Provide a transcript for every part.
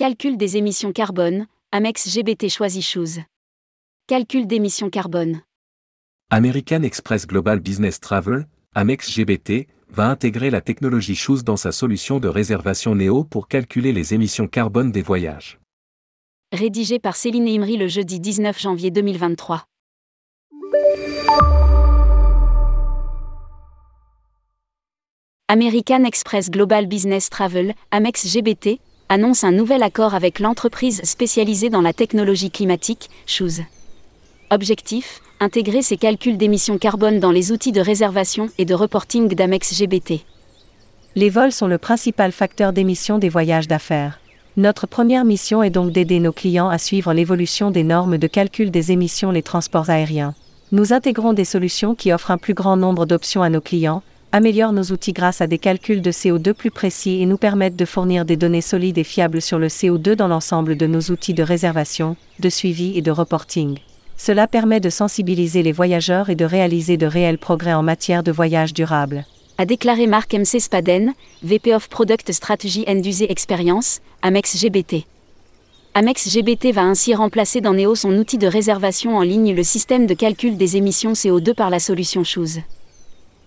Calcul des émissions carbone, Amex GBT choisit Shoes. Calcul d'émissions carbone. American Express Global Business Travel, Amex GBT, va intégrer la technologie Shoes dans sa solution de réservation Néo pour calculer les émissions carbone des voyages. Rédigé par Céline Imri le jeudi 19 janvier 2023. American Express Global Business Travel, Amex GBT, annonce un nouvel accord avec l'entreprise spécialisée dans la technologie climatique, Shoes. Objectif intégrer ces calculs d'émissions carbone dans les outils de réservation et de reporting d'Amex GBT. Les vols sont le principal facteur d'émission des voyages d'affaires. Notre première mission est donc d'aider nos clients à suivre l'évolution des normes de calcul des émissions les transports aériens. Nous intégrons des solutions qui offrent un plus grand nombre d'options à nos clients, améliorent nos outils grâce à des calculs de CO2 plus précis et nous permettent de fournir des données solides et fiables sur le CO2 dans l'ensemble de nos outils de réservation, de suivi et de reporting. Cela permet de sensibiliser les voyageurs et de réaliser de réels progrès en matière de voyage durable. A déclaré Marc MC Spaden, VP of Product Strategy and User Experience, Amex GBT. Amex GBT va ainsi remplacer dans Neo son outil de réservation en ligne le système de calcul des émissions CO2 par la solution Shoes.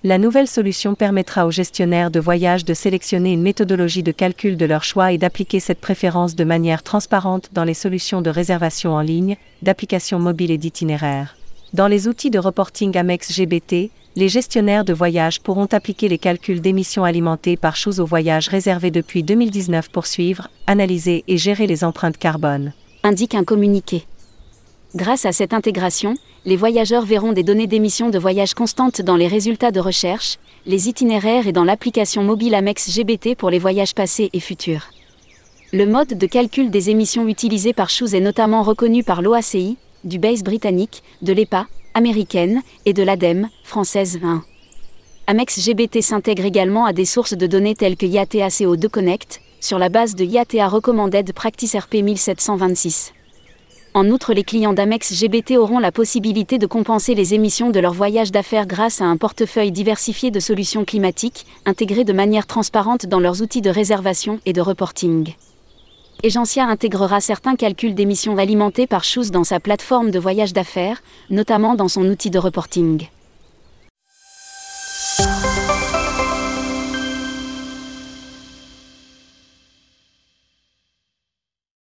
La nouvelle solution permettra aux gestionnaires de voyage de sélectionner une méthodologie de calcul de leur choix et d'appliquer cette préférence de manière transparente dans les solutions de réservation en ligne, d'applications mobiles et d'itinéraires. Dans les outils de reporting Amex GBT, les gestionnaires de voyage pourront appliquer les calculs d'émissions alimentées par chose aux voyages réservés depuis 2019 pour suivre, analyser et gérer les empreintes carbone. Indique un communiqué. Grâce à cette intégration, les voyageurs verront des données d'émissions de voyage constantes dans les résultats de recherche, les itinéraires et dans l'application mobile Amex GBT pour les voyages passés et futurs. Le mode de calcul des émissions utilisé par Shoes est notamment reconnu par l'OACI, du BASE britannique, de l'EPA, américaine, et de l'ADEME, française 1. Amex GBT s'intègre également à des sources de données telles que IATA CO2 Connect, sur la base de IATA Recommended Practice RP 1726. En outre, les clients d'Amex GBT auront la possibilité de compenser les émissions de leur voyage d'affaires grâce à un portefeuille diversifié de solutions climatiques, intégrées de manière transparente dans leurs outils de réservation et de reporting. Agencia intégrera certains calculs d'émissions alimentés par Shoes dans sa plateforme de voyage d'affaires, notamment dans son outil de reporting.